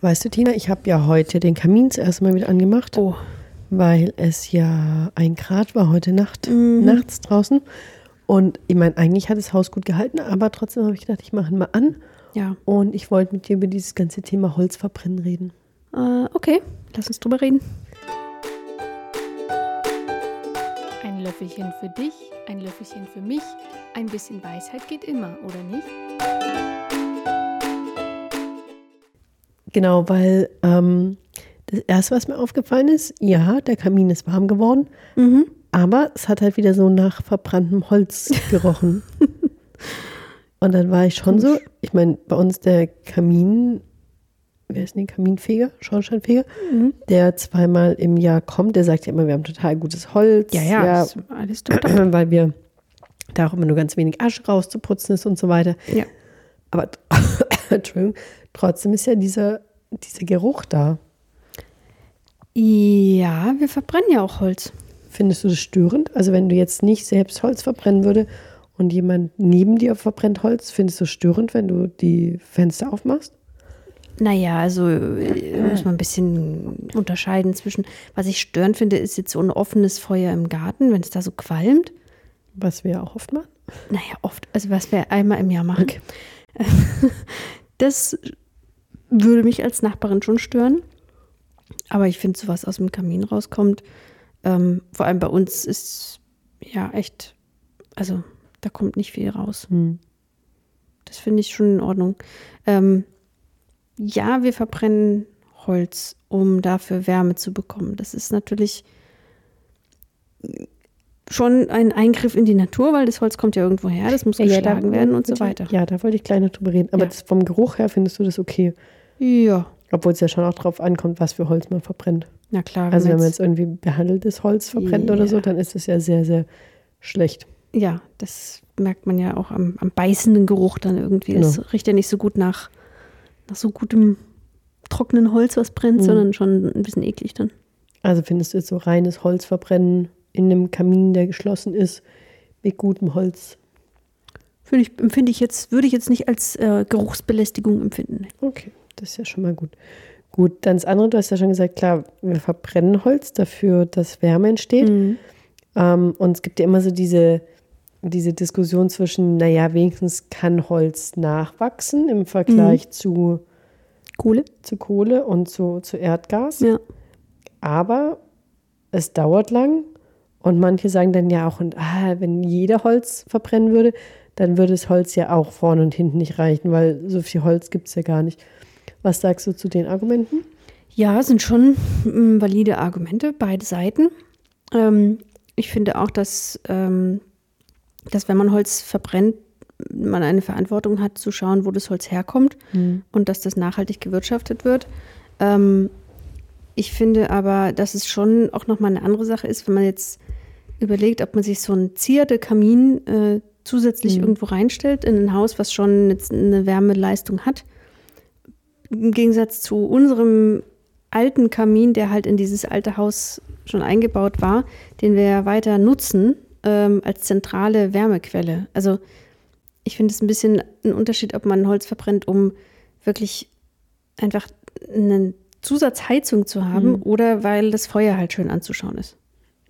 Weißt du, Tina, ich habe ja heute den Kamin zuerst mal wieder angemacht, Oh. weil es ja ein Grad war heute Nacht, Mhm. nachts draußen. Und ich meine, eigentlich hat das Haus gut gehalten, aber trotzdem habe ich gedacht, ich mache ihn mal an. Ja. Und ich wollte mit dir über dieses ganze Thema Holzverbrennen reden. Äh, okay, lass uns drüber reden. Ein Löffelchen für dich, ein Löffelchen für mich. Ein bisschen Weisheit geht immer, oder nicht? Genau, weil ähm, das Erste, was mir aufgefallen ist, ja, der Kamin ist warm geworden, Mhm. aber es hat halt wieder so nach verbranntem Holz gerochen. Und dann war ich schon so, ich meine, bei uns der Kamin, wer ist denn der Kaminfeger, Schornsteinfeger, Mhm. der zweimal im Jahr kommt, der sagt ja immer, wir haben total gutes Holz. Ja, ja, ist alles top. weil wir da auch immer nur ganz wenig Asche rauszuputzen ist und so weiter. Ja. Aber Entschuldigung, trotzdem ist ja dieser, dieser Geruch da. Ja, wir verbrennen ja auch Holz. Findest du das störend? Also wenn du jetzt nicht selbst Holz verbrennen würde und jemand neben dir verbrennt Holz, findest du es störend, wenn du die Fenster aufmachst? Naja, also äh, muss man ein bisschen unterscheiden zwischen, was ich störend finde, ist jetzt so ein offenes Feuer im Garten, wenn es da so qualmt. Was wir ja auch oft machen. Naja, oft, also was wir einmal im Jahr machen. Okay. Das würde mich als Nachbarin schon stören. Aber ich finde, so was aus dem Kamin rauskommt, ähm, vor allem bei uns ist ja echt, also da kommt nicht viel raus. Hm. Das finde ich schon in Ordnung. Ähm, ja, wir verbrennen Holz, um dafür Wärme zu bekommen. Das ist natürlich schon ein Eingriff in die Natur, weil das Holz kommt ja irgendwo her, das muss geschlagen werden und so weiter. Ja, da wollte ich gleich noch drüber reden. Aber Ja. vom Geruch her findest du das okay? Ja, Obwohl es ja schon auch drauf ankommt, was für Holz man verbrennt. na klar. Also wenn man jetzt irgendwie behandeltes Holz verbrennt oder so, Ja. dann ist es ja sehr, sehr schlecht. Ja, das merkt man ja auch am, am beißenden Geruch dann irgendwie. Genau. Es riecht ja nicht so gut nach, nach so gutem trockenen Holz, was brennt, Mhm. sondern schon ein bisschen eklig dann. Also findest du jetzt so reines Holz verbrennen in einem Kamin, der geschlossen ist, mit gutem Holz? Finde ich, empfinde ich jetzt, würde ich jetzt nicht als äh, Geruchsbelästigung empfinden. Okay, das ist ja schon mal gut. Gut, dann das andere, du hast ja schon gesagt, klar, wir verbrennen Holz dafür, dass Wärme entsteht. Mhm. Ähm, und es gibt ja immer so diese, diese Diskussion zwischen, naja, wenigstens kann Holz nachwachsen im Vergleich zu, Kohle? zu Kohle und zu, zu Erdgas. Ja. Aber es dauert lang und manche sagen dann ja auch, und, ah, wenn jeder Holz verbrennen würde, dann würde das Holz ja auch vorne und hinten nicht reichen, weil so viel Holz gibt es ja gar nicht. Was sagst du zu den Argumenten? Ja, sind schon mm, valide Argumente, beide Seiten. Ähm, ich finde auch, dass, ähm, dass wenn man Holz verbrennt, man eine Verantwortung hat zu schauen, wo das Holz herkommt und dass das nachhaltig gewirtschaftet wird. Ähm, ich finde aber, dass es schon auch nochmal eine andere Sache ist, wenn man jetzt überlegt, ob man sich so einen Zierde-Kamin äh, zusätzlich Mhm. irgendwo reinstellt in ein Haus, was schon jetzt eine Wärmeleistung hat. Im Gegensatz zu unserem alten Kamin, der halt in dieses alte Haus schon eingebaut war, den wir ja weiter nutzen ähm, als zentrale Wärmequelle. Also ich finde es ein bisschen ein Unterschied, ob man Holz verbrennt, um wirklich einfach eine Zusatzheizung zu haben Mhm. oder weil das Feuer halt schön anzuschauen ist.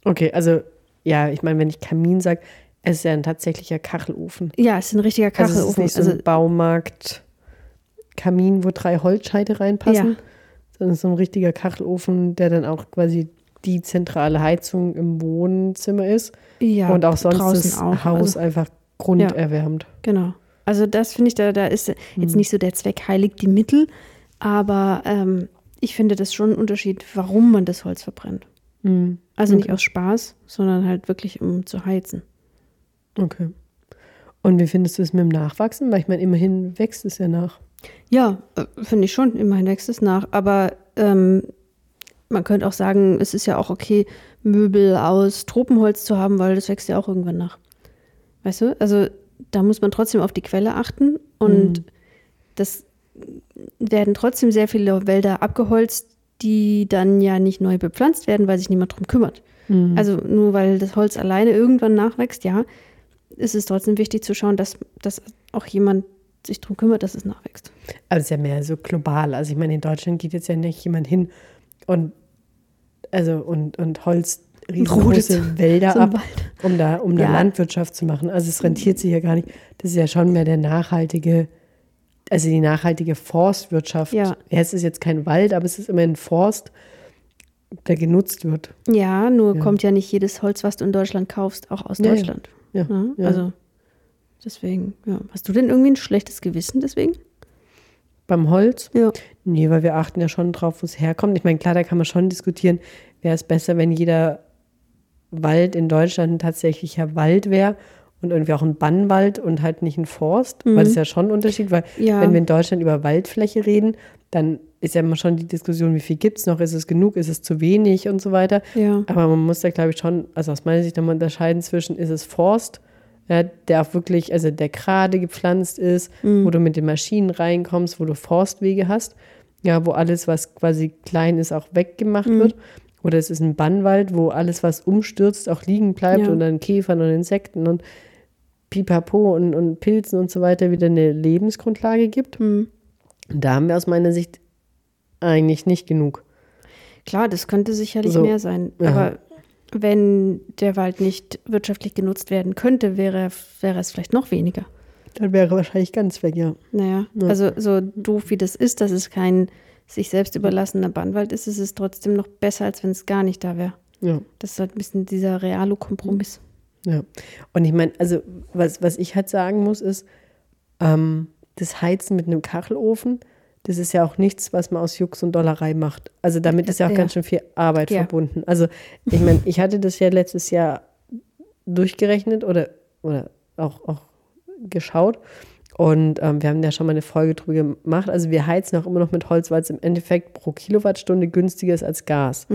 Okay, also ja, ich meine, wenn ich Kamin sage, es ist ja ein tatsächlicher Kachelofen. Ja, es ist ein richtiger Also es ist Kachelofen. nicht so Also, ein Baumarkt-Kamin, wo drei Holzscheite reinpassen, Ja. sondern so ein richtiger Kachelofen, der dann auch quasi die zentrale Heizung im Wohnzimmer ist ja, und auch sonst das auch. Haus Also, einfach grunderwärmt. genau. Also das finde ich, da, da ist jetzt Mhm. nicht so der Zweck heiligt die Mittel, aber ähm, ich finde das schon ein Unterschied, warum man das Holz verbrennt. Mhm. Also nicht Okay. aus Spaß, sondern halt wirklich um zu heizen. Okay. Und wie findest du es mit dem Nachwachsen? Weil ich meine, immerhin wächst es ja nach. Ja, äh, finde ich schon. Immerhin wächst es nach. Aber ähm, man könnte auch sagen, es ist ja auch okay, Möbel aus Tropenholz zu haben, weil das wächst ja auch irgendwann nach. Weißt du? Also da muss man trotzdem auf die Quelle achten. Und Mhm. das werden trotzdem sehr viele Wälder abgeholzt, die dann ja nicht neu bepflanzt werden, weil sich niemand drum kümmert. Mhm. Also nur weil das Holz alleine irgendwann nachwächst, ja, ist es trotzdem wichtig zu schauen, dass, dass auch jemand sich darum kümmert, dass es nachwächst. Aber es ist ja mehr so global. Also ich meine, in Deutschland geht jetzt ja nicht jemand hin und also und, und Holz riesengroße Wälder so ab, Wald. um da, um da Ja. Landwirtschaft zu machen. Also es rentiert sich ja gar nicht. Das ist ja schon mehr der nachhaltige, also die nachhaltige Forstwirtschaft. Ja. es ist jetzt kein Wald, aber es ist immerhin Forst, der genutzt wird. Ja, nur Ja. kommt ja nicht jedes Holz, was du in Deutschland kaufst, auch aus Ja. Deutschland. Ja. Also deswegen, ja. Hast du denn irgendwie ein schlechtes Gewissen deswegen? Beim Holz? Ja. Nee, weil wir achten ja schon drauf, wo es herkommt. Ich meine, klar, da kann man schon diskutieren, wäre es besser, wenn jeder Wald in Deutschland ein tatsächlicher Wald wäre und irgendwie auch ein Bannwald und halt nicht ein Forst, weil das ist ja schon ein Unterschied, weil Ja. wenn wir in Deutschland über Waldfläche reden, dann ist ja immer schon die Diskussion, wie viel gibt es noch, ist es genug, ist es zu wenig und so weiter. Ja. Aber man muss da, glaube ich, schon, also aus meiner Sicht nochmal unterscheiden zwischen, ist es Forst, ja, der auch wirklich, also der gerade gepflanzt ist, wo du mit den Maschinen reinkommst, wo du Forstwege hast, ja, wo alles, was quasi klein ist, auch weggemacht wird. Oder es ist ein Bannwald, wo alles, was umstürzt, auch liegen bleibt Ja. und dann Käfern und Insekten und Pipapo und, und Pilzen und so weiter wieder eine Lebensgrundlage gibt. Hm. Und da haben wir aus meiner Sicht eigentlich nicht genug. Klar, das könnte sicherlich So. mehr sein. Ja. Aber wenn der Wald nicht wirtschaftlich genutzt werden könnte, wäre, wäre es vielleicht noch weniger. Dann wäre wahrscheinlich ganz weg, ja. Naja, Ja. also so doof wie das ist, dass es kein sich selbst überlassener Bannwald ist, ist es trotzdem noch besser, als wenn es gar nicht da wäre. Ja. Das ist halt ein bisschen dieser reale Kompromiss. Ja, und ich meine, also was, was ich halt sagen muss, ist, ähm, das Heizen mit einem Kachelofen, das ist ja auch nichts, was man aus Jux und Dollerei macht. Also damit ist ja auch Ja. ganz schön viel Arbeit Ja. verbunden. Also ich meine, ich hatte das ja letztes Jahr durchgerechnet oder, oder auch, auch geschaut. Und ähm, wir haben ja schon mal eine Folge drüber gemacht. Also wir heizen auch immer noch mit Holz, weil es im Endeffekt pro Kilowattstunde günstiger ist als Gas.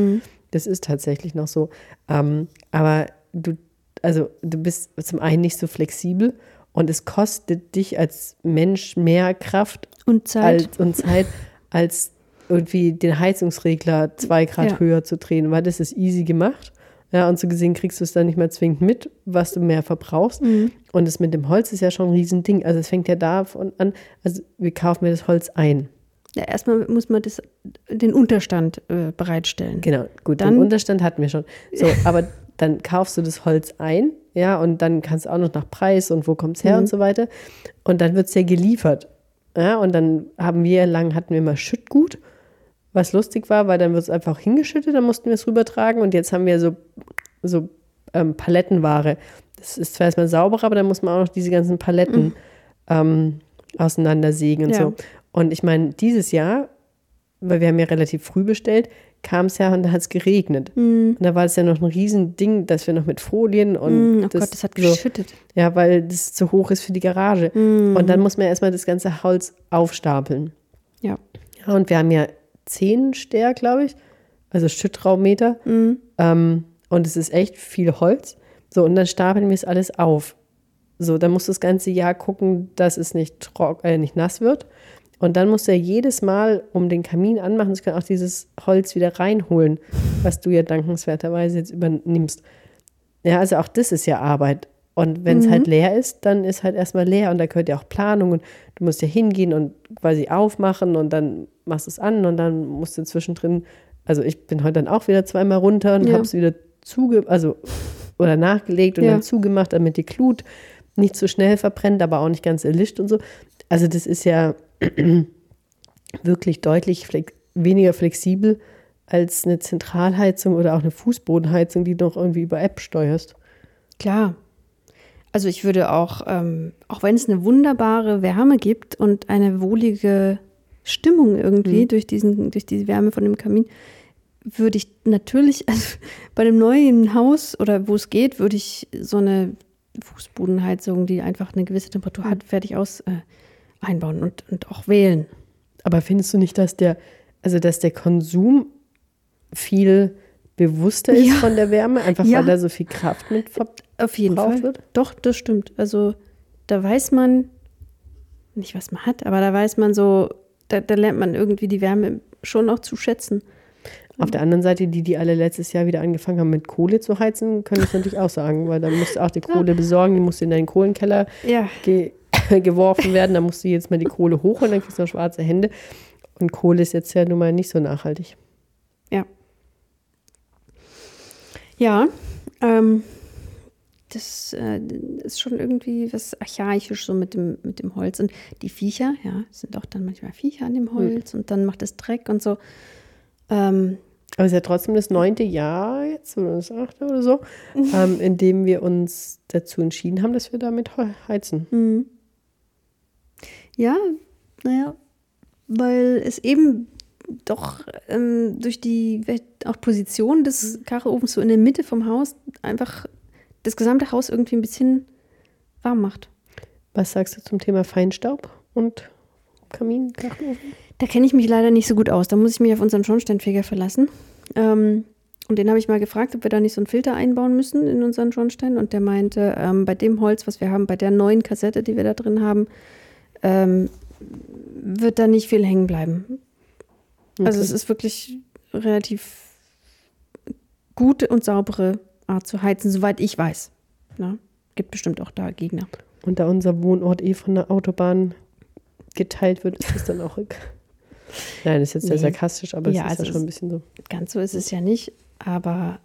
Das ist tatsächlich noch so. Ähm, aber du, also du bist zum einen nicht so flexibel und es kostet dich als Mensch mehr Kraft Und Zeit. als, und Zeit, als irgendwie den Heizungsregler zwei Grad Ja. höher zu drehen, weil das ist easy gemacht. Ja, und so gesehen kriegst du es dann nicht mehr zwingend mit, was du mehr verbrauchst. Mhm. Und das mit dem Holz ist ja schon ein Riesending. Also es fängt ja davon an, also wir kaufen mir das Holz ein. ja, erstmal muss man das, den Unterstand äh, bereitstellen. Genau, gut, Dann- den Unterstand hatten wir schon. So, aber dann kaufst du das Holz ein, ja, und dann kannst du auch noch nach Preis und wo kommt es her Mhm. und so weiter. Und dann wird es ja geliefert. Ja, und dann haben wir lang, hatten wir mal Schüttgut, was lustig war, weil dann wird es einfach hingeschüttet, dann mussten wir es rübertragen und jetzt haben wir so, so ähm, Palettenware. Das ist zwar erstmal sauberer, aber dann muss man auch noch diese ganzen Paletten ähm, auseinandersägen und Mhm. Ja. so. Und ich meine, dieses Jahr, weil wir haben ja relativ früh bestellt, kam es ja und da hat es geregnet. Und da war es ja noch ein Riesending, dass wir noch mit Folien und Mm, oh Gott, das hat so, geschüttet. ja, weil das zu hoch ist für die Garage. Mhm. Und dann muss man erstmal das ganze Holz aufstapeln. Ja. Ja, und wir haben ja zehn Ster, glaube ich, also Schüttraummeter. Ähm, und es ist echt viel Holz. So, und dann stapeln wir es alles auf. So, dann musst du das ganze Jahr gucken, dass es nicht, trock, äh, nicht nass wird. Und dann musst du ja jedes Mal, um den Kamin anmachen zu können, auch dieses Holz wieder reinholen, was du ja dankenswerterweise jetzt übernimmst. Ja, also auch das ist ja Arbeit. Und wenn es halt leer ist, dann ist halt erstmal leer und da gehört ja auch Planung und du musst ja hingehen und quasi aufmachen und dann machst du es an und dann musst du zwischendrin, also ich bin heute dann auch wieder zweimal runter und Ja. habe es wieder zuge, also oder nachgelegt und Ja. dann zugemacht, damit die Glut nicht zu schnell verbrennt, aber auch nicht ganz erlischt und so. Also das ist ja wirklich deutlich flex weniger flexibel als eine Zentralheizung oder auch eine Fußbodenheizung, die du noch irgendwie über App steuerst. Klar. Also ich würde auch, ähm, auch wenn es eine wunderbare Wärme gibt und eine wohlige Stimmung irgendwie durch, diesen, durch diese Wärme von dem Kamin, würde ich natürlich, also bei dem neuen Haus oder wo es geht, würde ich so eine Fußbodenheizung, die einfach eine gewisse Temperatur hat, fertig aus äh, einbauen und, und auch wählen. Aber findest du nicht, dass der, also dass der Konsum viel bewusster ist Ja. von der Wärme, einfach Ja. weil da so viel Kraft mit ver Auf jeden Verbraucht Fall. wird? Doch, das stimmt. Also da weiß man nicht, was man hat, aber da weiß man so, da, da lernt man irgendwie die Wärme schon auch zu schätzen. Auf der anderen Seite, die, die alle letztes Jahr wieder angefangen haben, mit Kohle zu heizen, können das natürlich auch sagen, weil dann musst du auch die Kohle besorgen, die musst du in deinen Kohlenkeller Ja. ge geworfen werden. Da musst du jetzt mal die Kohle hoch und dann kriegst du noch schwarze Hände. Und Kohle ist jetzt ja nun mal nicht so nachhaltig. Ja. Ja, ähm, das äh, ist schon irgendwie was archaisch so mit dem, mit dem Holz. Und die Viecher, ja, sind auch dann manchmal Viecher an dem Holz und dann macht es Dreck und so. Ähm, Aber es ist ja trotzdem das neunte Jahr jetzt oder das achte oder so, ähm, in dem wir uns dazu entschieden haben, dass wir damit he- heizen. Mhm. Ja, naja, weil es eben doch ähm, durch die auch Position des Kacheofens so in der Mitte vom Haus einfach das gesamte Haus irgendwie ein bisschen warm macht. Was sagst du zum Thema Feinstaub und Kamin, Kachelofen? Da kenne ich mich leider nicht so gut aus. Da muss ich mich auf unseren Schornsteinfeger verlassen. Ähm, und den habe ich mal gefragt, ob wir da nicht so einen Filter einbauen müssen in unseren Schornstein. Und der meinte, ähm, bei dem Holz, was wir haben, bei der neuen Kassette, die wir da drin haben, ähm, wird da nicht viel hängen bleiben. Also Okay. es ist wirklich relativ gute und saubere Art zu heizen, soweit ich weiß. Na, gibt bestimmt auch da Gegner. Und da unser Wohnort eh von der Autobahn geteilt wird, ist das dann auch egal. Nein, das ist jetzt sehr Nee. sarkastisch, aber Ja, es ist also ja schon ein bisschen so. Ganz so ist es ja nicht, aber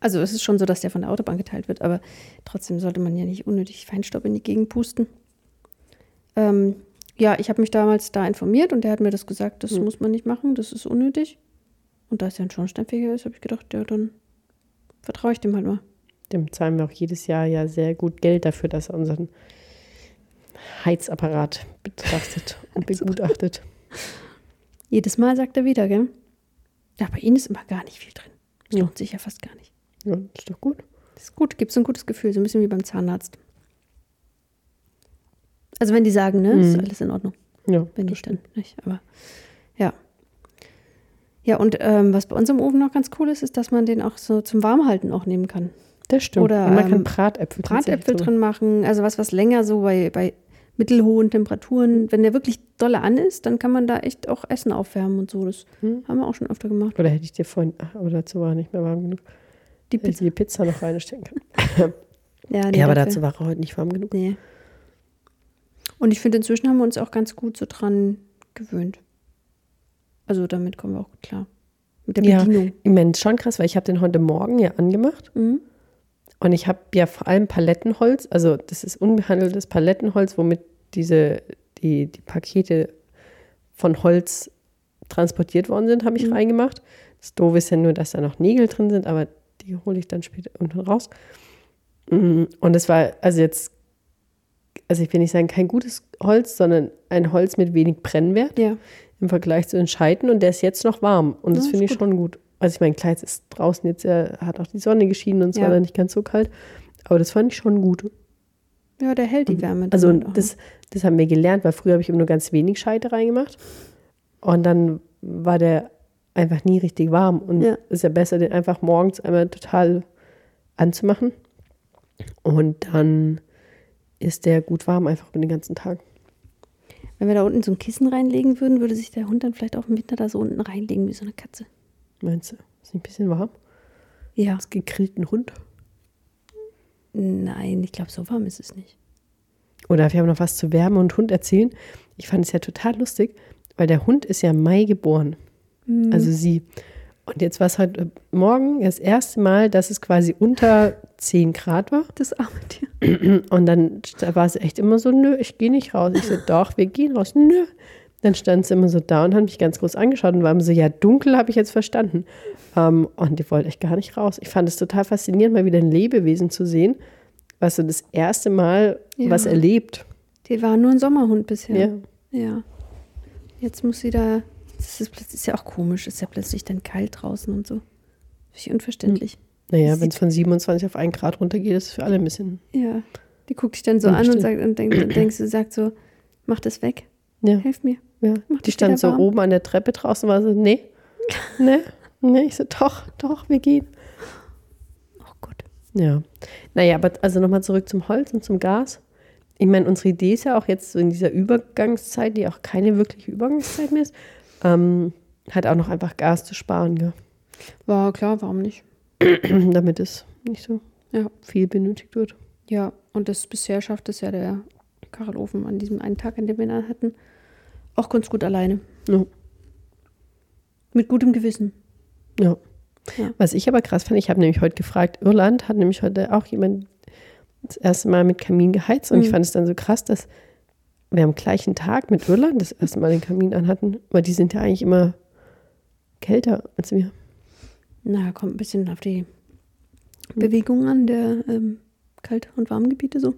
also es ist schon so, dass der von der Autobahn geteilt wird, aber trotzdem sollte man ja nicht unnötig Feinstaub in die Gegend pusten. Ähm, ja, ich habe mich damals da informiert und der hat mir das gesagt, das Hm. muss man nicht machen, das ist unnötig. Und da es ja ein Schornsteinfeger ist, habe ich gedacht, ja, dann vertraue ich dem halt mal. Dem zahlen wir auch jedes Jahr ja sehr gut Geld dafür, dass er unseren Heizapparat betrachtet und begutachtet. Jedes Mal sagt er wieder, gell? Ja, bei Ihnen ist immer gar nicht viel drin. Das Ja. lohnt sich ja fast gar nicht. Ja, ist doch gut. Das ist gut, gibt so ein gutes Gefühl, so ein bisschen wie beim Zahnarzt. Also wenn die sagen, ne, ist Mhm. alles in Ordnung. Ja, Wenn nicht, dann nicht. Aber ja. Ja, und ähm, was bei uns im Ofen noch ganz cool ist, ist, dass man den auch so zum Warmhalten auch nehmen kann. Das stimmt. Oder, und man kann ähm, Bratäpfel, Bratäpfel drin machen, also was, was länger so bei, bei mittelhohen Temperaturen, wenn der wirklich dolle an ist, dann kann man da echt auch Essen aufwärmen und so. Das Hm. haben wir auch schon öfter gemacht. Oder hätte ich dir vorhin, ach, aber dazu war er nicht mehr warm genug. Die Pizza. die Pizza noch reinstecken können. Ja, nee, ja, aber dafür- dazu war er heute nicht warm genug. Nee. Und ich finde, inzwischen haben wir uns auch ganz gut so dran gewöhnt. Also damit kommen wir auch gut klar. Mit der Ja. Bedienung. Ich meine, schon krass, weil ich habe den heute Morgen ja angemacht Mhm. und ich habe ja vor allem Palettenholz, also das ist unbehandeltes Palettenholz, womit diese, die, die Pakete von Holz transportiert worden sind, habe ich Mhm. reingemacht. Das Doofe ist ja nur, dass da noch Nägel drin sind, aber die hole ich dann später unten raus. Mm, Und es war, also jetzt, also ich will nicht sagen, kein gutes Holz, sondern ein Holz mit wenig Brennwert Ja. im Vergleich zu den Scheiten und der ist jetzt noch warm und das Ja, finde ich schon gut. Also ich meine, klar, jetzt ist draußen jetzt ja, hat auch die Sonne geschienen und es war dann nicht ganz so kalt, aber das fand ich schon gut. Ja, der hält die Wärme. Also das, das haben wir gelernt, weil früher habe ich immer nur ganz wenig Scheite reingemacht und dann war der einfach nie richtig warm und Ja. ist ja besser, den einfach morgens einmal total anzumachen und dann ist der gut warm einfach über den ganzen Tag. Wenn wir da unten so ein Kissen reinlegen würden, würde sich der Hund dann vielleicht auch im Winter da so unten reinlegen wie so eine Katze. Meinst du? Ist nicht ein bisschen warm? Ja. Das gegrillten Hund? Nein, ich glaube, so warm ist es nicht. Oder wir haben noch was zu Wärme und Hund erzählen. Ich fand es ja total lustig, weil der Hund ist ja im Mai geboren. Mhm. Also sie. Und jetzt war es heute Morgen das erste Mal, dass es quasi unter 10 Grad war. Das arme Tier. Und dann da war sie echt immer so, nö, ich gehe nicht raus. Ich so, doch, wir gehen raus. Nö. Dann stand sie immer so da und hat mich ganz groß angeschaut und war immer so, ja, dunkel habe ich jetzt verstanden. Ähm, und die wollte echt gar nicht raus. Ich fand es total faszinierend, mal wieder ein Lebewesen zu sehen, was so das erste Mal Ja. was erlebt. Die war nur ein Sommerhund bisher. Ja. Ja. Jetzt muss sie da. Das ist, ist ja auch komisch, ist ja plötzlich dann kalt draußen und so. Völlig unverständlich. Naja, Sieht- wenn es von 27 auf 1 Grad runtergeht, ist es für alle ein bisschen. Ja. Die guckt dich dann so an und sagt und denkt, und denkst, du sagt so, mach das weg, Ja, hilf mir. ja. Macht Die stand so warm? oben an der Treppe draußen, war so, nee, nee, nee. Ich so, doch, doch, wir gehen. Oh Gott. Ja. Naja, aber also nochmal zurück zum Holz und zum Gas. Ich meine, unsere Idee ist ja auch jetzt so in dieser Übergangszeit, die auch keine wirkliche Übergangszeit mehr ist, ähm, halt auch noch einfach Gas zu sparen, gell? War klar, warum nicht? damit es nicht so Ja. viel benötigt wird. Ja, und das bisher schafft es ja der Kachelofen an diesem einen Tag, an dem wir ihn hatten, auch ganz gut alleine. Ja. Mit gutem Gewissen. Ja. Ja. Was ich aber krass fand, ich habe nämlich heute gefragt, Irland hat nämlich heute auch jemand das erste Mal mit Kamin geheizt und ich Mhm. fand es dann so krass, dass wir am gleichen Tag mit Irland das erste Mal den Kamin anhatten, weil die sind ja eigentlich immer kälter als wir. Na, kommt ein bisschen auf die Bewegung an, der ähm, Kalt- und Warmgebiete so.